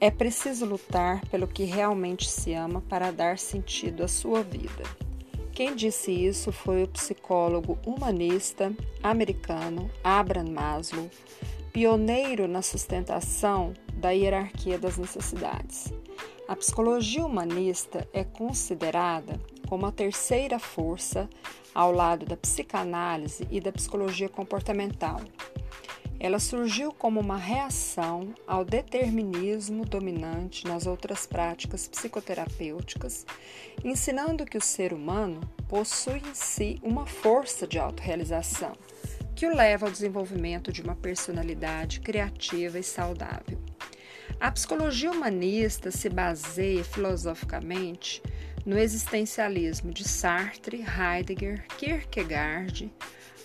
É preciso lutar pelo que realmente se ama para dar sentido à sua vida. Quem disse isso foi o psicólogo humanista americano Abraham Maslow, pioneiro na sustentação da hierarquia das necessidades. A psicologia humanista é considerada como a terceira força ao lado da psicanálise e da psicologia comportamental. Ela surgiu como uma reação ao determinismo dominante nas outras práticas psicoterapêuticas, ensinando que o ser humano possui em si uma força de autorrealização que o leva ao desenvolvimento de uma personalidade criativa e saudável. A psicologia humanista se baseia filosoficamente no existencialismo de Sartre, Heidegger, Kierkegaard,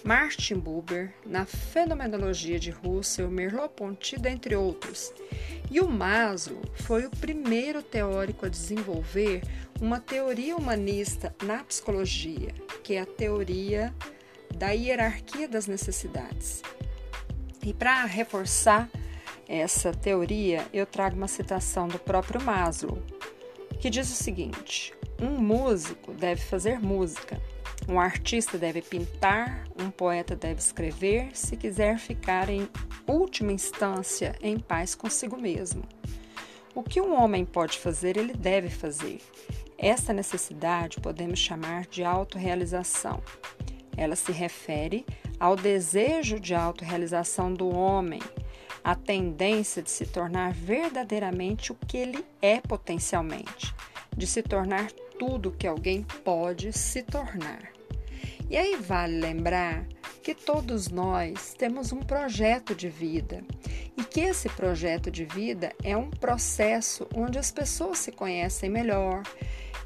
Martin Buber, na fenomenologia de Russell, Merleau-Ponty, dentre outros. E o Maslow foi o primeiro teórico a desenvolver uma teoria humanista na psicologia, que é a teoria da hierarquia das necessidades. E para reforçar essa teoria, eu trago uma citação do próprio Maslow, que diz o seguinte: um músico deve fazer música, um artista deve pintar, um poeta deve escrever, se quiser ficar em última instância em paz consigo mesmo. O que um homem pode fazer, ele deve fazer. Esta necessidade podemos chamar de autorrealização. Ela se refere ao desejo de autorrealização do homem, a tendência de se tornar verdadeiramente o que ele é potencialmente, de se tornar tudo que alguém pode se tornar. E aí vale lembrar que todos nós temos um projeto de vida e que esse projeto de vida é um processo onde as pessoas se conhecem melhor,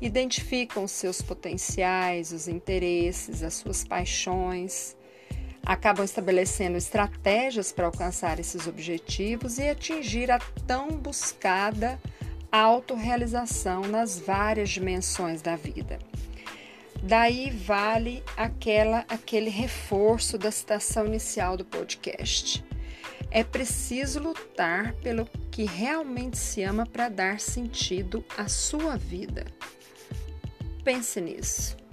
identificam seus potenciais, os interesses, as suas paixões, acabam estabelecendo estratégias para alcançar esses objetivos e atingir a tão buscada autorrealização nas várias dimensões da vida. Daí vale aquela aquele reforço da citação inicial do podcast. É preciso lutar pelo que realmente se ama para dar sentido à sua vida. Pense nisso.